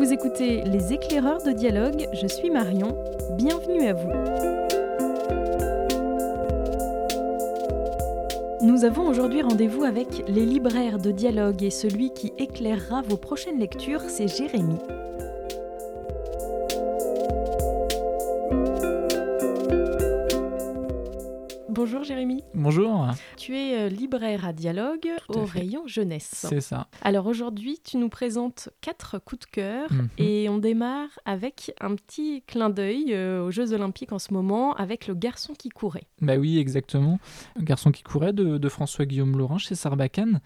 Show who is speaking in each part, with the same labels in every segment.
Speaker 1: Vous écoutez Les éclaireurs de dialogue, je suis Marion, bienvenue à vous. Nous avons aujourd'hui rendez-vous avec les libraires de dialogue et celui qui éclairera vos prochaines lectures, c'est Jérémy. Bonjour Jérémy.
Speaker 2: Bonjour.
Speaker 1: Tu es euh, libraire à dialogue au rayon jeunesse.
Speaker 2: C'est ça.
Speaker 1: Alors aujourd'hui, tu nous présentes quatre coups de cœur
Speaker 2: Mhm.
Speaker 1: et on démarre avec un petit clin d'œil euh, aux Jeux Olympiques en ce moment avec le garçon qui courait.
Speaker 2: Bah oui, exactement. Un garçon qui courait de, de François-Guillaume Laurent chez Sarbacane.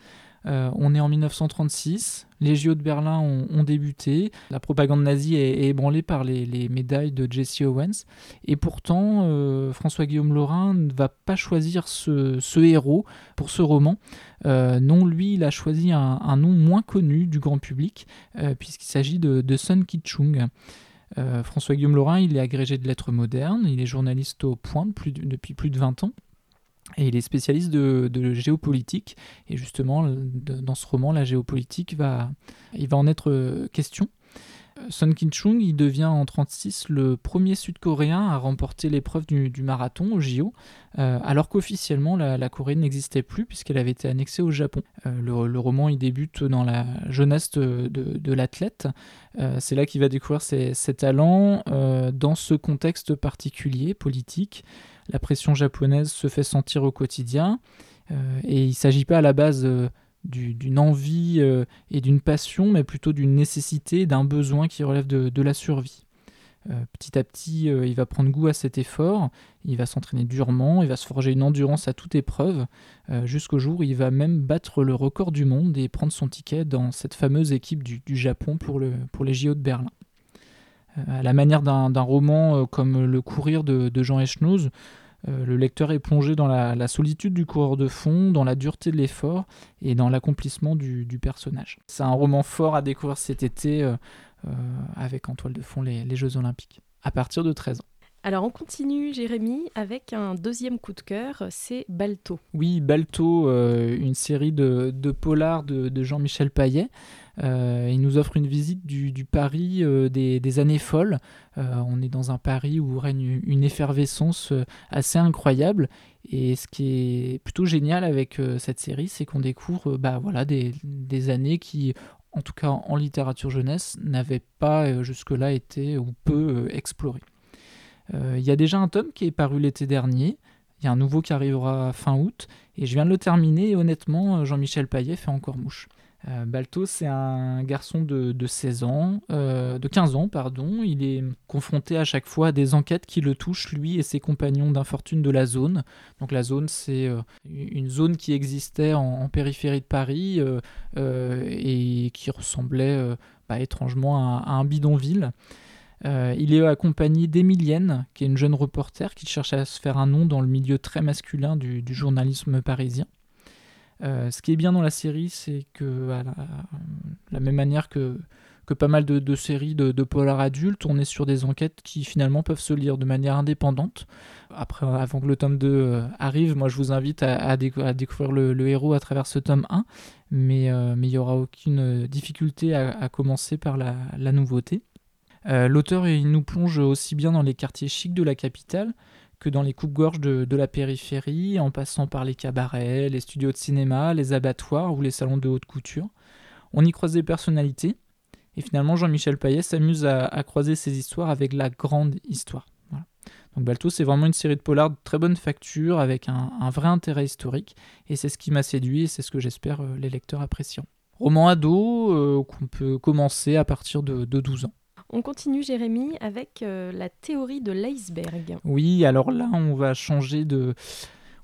Speaker 2: Euh, on est en 1936, les JO de Berlin ont, débuté, la propagande nazie est, ébranlée par les, les médailles de Jesse Owens, et pourtant euh, François-Guillaume Laurin ne va pas choisir ce, héros pour ce roman. Euh, non, lui, il a choisi un, nom moins connu du grand public, puisqu'il s'agit de, de Sun Ki-chung. François-Guillaume Laurin, il est agrégé de lettres modernes, il est journaliste au point depuis plus de 20 ans. Et il est spécialiste de, géopolitique. Et justement, dans ce roman, la géopolitique va, il va en être euh, question. Euh, Sun Ki-chung, il devient en 1936 le premier Sud-Coréen à remporter l'épreuve du, du marathon au JO, euh, alors qu'officiellement la, Corée n'existait plus puisqu'elle avait été annexée au Japon. Le, roman, il débute dans la jeunesse de, l'athlète. C'est là qu'il va découvrir ses, talents dans ce contexte particulier, politique. La pression japonaise se fait sentir au quotidien euh, et il ne s'agit pas à la base euh, du- d'une envie euh, et d'une passion, mais plutôt d'une nécessité, d'un besoin qui relève de, la survie. Petit à petit, il va prendre goût à cet effort, il va s'entraîner durement, il va se forger une endurance à toute épreuve, jusqu'au jour où il va même battre le record du monde et prendre son ticket dans cette fameuse équipe du, Japon pour les JO de Berlin. Euh, à la manière d'un roman euh, comme Le Courir de, Jean Echnoz, euh, le lecteur est plongé dans la, solitude du coureur de fond, dans la dureté de l'effort et dans l'accomplissement du, personnage. C'est un roman fort à découvrir cet été avec en toile de fond les, les Jeux Olympiques, à partir de 13 ans.
Speaker 1: Alors on continue Jérémy avec un deuxième coup de cœur, c'est Balto.
Speaker 2: Oui, Balto, euh, une série de, de polars de, Jean-Michel Paillet. Euh, il nous offre une visite du, Paris euh, des, années folles. On est dans un Paris où règne une effervescence assez incroyable. Et ce qui est plutôt génial avec cette série, c'est qu'on découvre bah, voilà, des, années qui, en tout cas en littérature jeunesse, n'avaient pas jusque-là été ou peu explorées. Il y a déjà un tome qui est paru l'été dernier. Il y a un nouveau qui arrivera fin août. Et je viens de le terminer. Et honnêtement, euh, Jean-Michel Paillet fait encore mouche. Euh, Balto, c'est un garçon de, de 16 ans, euh, de 15 ans, pardon. Il est confronté à chaque fois à des enquêtes qui le touchent, lui et ses compagnons d'infortune de la zone. Donc la zone, c'est euh, une zone qui existait en, périphérie de Paris euh, euh, et qui ressemblait euh, bah, étrangement à un bidonville. Euh, il est accompagné d'Emilienne, qui est une jeune reporter qui cherche à se faire un nom dans le milieu très masculin du, journalisme parisien. Euh, ce qui est bien dans la série, c'est que, à la, même manière que, pas mal de, séries de, de polar adultes, on est sur des enquêtes qui finalement peuvent se lire de manière indépendante. Après, avant que le tome 2 euh, arrive, moi je vous invite à, à décou- à découvrir le, héros à travers ce tome 1, mais il n'y aura aucune difficulté à, commencer par la nouveauté. Euh, L'auteur nous plonge aussi bien dans les quartiers chics de la capitale que dans les coupes-gorges de, de la périphérie, en passant par les cabarets, les studios de cinéma, les abattoirs ou les salons de haute couture. On y croise des personnalités, et finalement Jean-Michel Paillet s'amuse à, croiser ces histoires avec la grande histoire. Donc Balto, c'est vraiment une série de polars de très bonne facture, avec un, vrai intérêt historique, et c'est ce qui m'a séduit, et c'est ce que j'espère euh, les lecteurs apprécieront. Roman ado euh, qu'on peut commencer à partir de, de 12 ans.
Speaker 1: On continue Jérémy avec euh, la théorie de l'iceberg.
Speaker 2: Oui, alors là, on va changer de,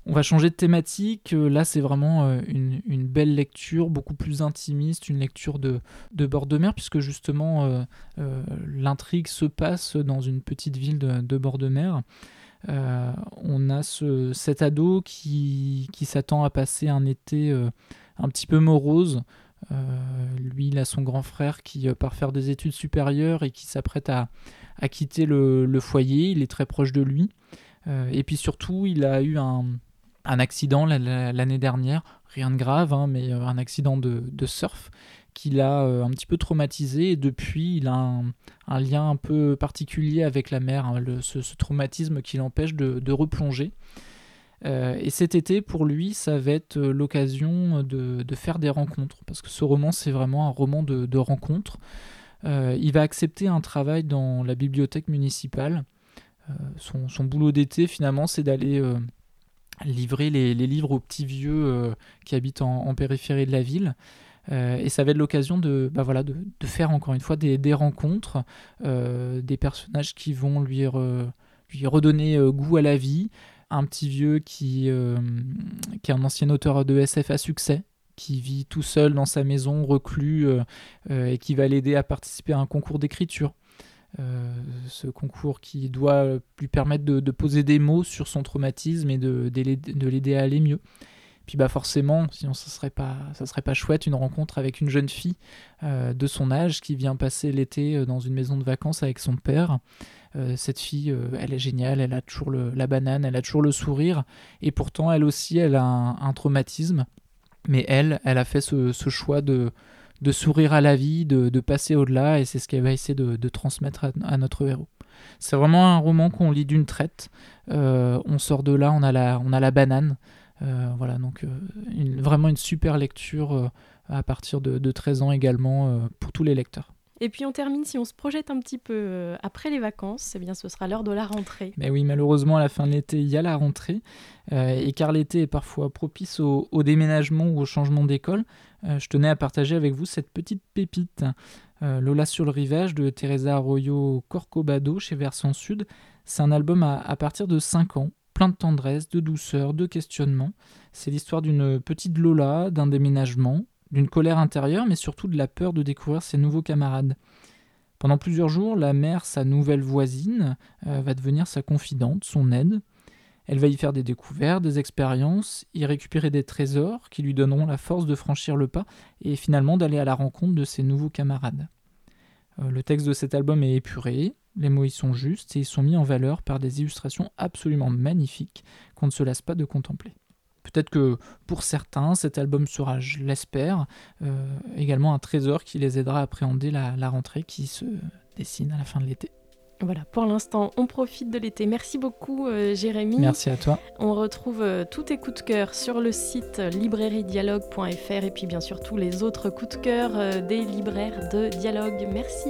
Speaker 2: on va changer de thématique. Euh, Là, c'est vraiment euh, une, belle lecture, beaucoup plus intimiste, une lecture de, bord de mer, puisque justement, l'intrigue se passe dans une petite ville de, bord de mer. On a ce, cet ado qui, s'attend à passer un été un petit peu morose. Euh, lui, il a son grand frère qui euh, part faire des études supérieures et qui s'apprête à, à quitter le, le foyer. Il est très proche de lui. Euh, et puis surtout, il a eu un, un accident l'année dernière, rien de grave, hein, mais un accident de, surf qui l'a un petit peu traumatisé et depuis il a un, lien un peu particulier avec la mer, hein, ce, traumatisme qui l'empêche de, replonger. Et cet été, pour lui, ça va être l'occasion de, faire des rencontres, parce que ce roman, c'est vraiment un roman de, de rencontres. Euh, il va accepter un travail dans la bibliothèque municipale. Euh, son, boulot d'été, finalement, c'est d'aller euh, livrer les, livres aux petits vieux qui habitent en, périphérie de la ville. et ça va être l'occasion de, bah voilà, de, faire encore une fois des, rencontres, des personnages qui vont lui redonner goût à la vie. Un petit vieux qui, qui est un ancien auteur de SF à succès, qui vit tout seul dans sa maison, reclus, euh, euh, et qui va l'aider à participer à un concours d'écriture. Euh, ce concours qui doit lui permettre de, poser des mots sur son traumatisme et de l'aider à aller mieux. Puis bah forcément, sinon ça serait pas ça serait pas chouette une rencontre avec une jeune fille de son âge qui vient passer l'été dans une maison de vacances avec son père. cette fille, elle est géniale, elle a toujours la banane, elle a toujours le sourire, et pourtant elle aussi, elle a un traumatisme. Mais elle, elle a fait ce, choix de, sourire à la vie, de, passer au-delà, et c'est ce qu'elle va essayer de, transmettre à, notre héros. C'est vraiment un roman qu'on lit d'une traite. Euh, on sort de là, on a la, on a la banane. Euh, voilà, donc euh, vraiment une super lecture à partir de, de 13 ans également pour tous les lecteurs.
Speaker 1: Et puis on termine, si on se projette un petit peu euh, après les vacances, eh bien ce sera l'heure de la rentrée.
Speaker 2: Mais oui, malheureusement, à la fin de l'été, il y a la rentrée. Euh, et car l'été est parfois propice au, déménagement ou au changement d'école, euh, je tenais à partager avec vous cette petite pépite. Lola sur le rivage de Teresa Arroyo Corcobado chez Versant Sud. C'est un album à, à partir de 5 ans, plein de tendresse, de douceur, de questionnement. C'est l'histoire d'une petite Lola, d'un déménagement, d'une colère intérieure, mais surtout de la peur de découvrir ses nouveaux camarades. Pendant plusieurs jours, la mère, sa nouvelle voisine, euh, va devenir sa confidente, son aide. Elle va y faire des découvertes, des expériences, y récupérer des trésors qui lui donneront la force de franchir le pas et finalement d'aller à la rencontre de ses nouveaux camarades. Euh, le texte de cet album est épuré, les mots y sont justes et ils sont mis en valeur par des illustrations absolument magnifiques qu'on ne se lasse pas de contempler. Peut-être que pour certains, cet album sera, je l'espère, euh, également un trésor qui les aidera à appréhender la, rentrée qui se dessine à la fin de l'été.
Speaker 1: Voilà, pour l'instant, on profite de l'été. Merci beaucoup, euh, Jérémy.
Speaker 2: Merci à toi.
Speaker 1: On retrouve euh, tous tes coups de cœur sur le site librairiedialogue.fr et puis bien sûr tous les autres coups de cœur des libraires de dialogue. Merci.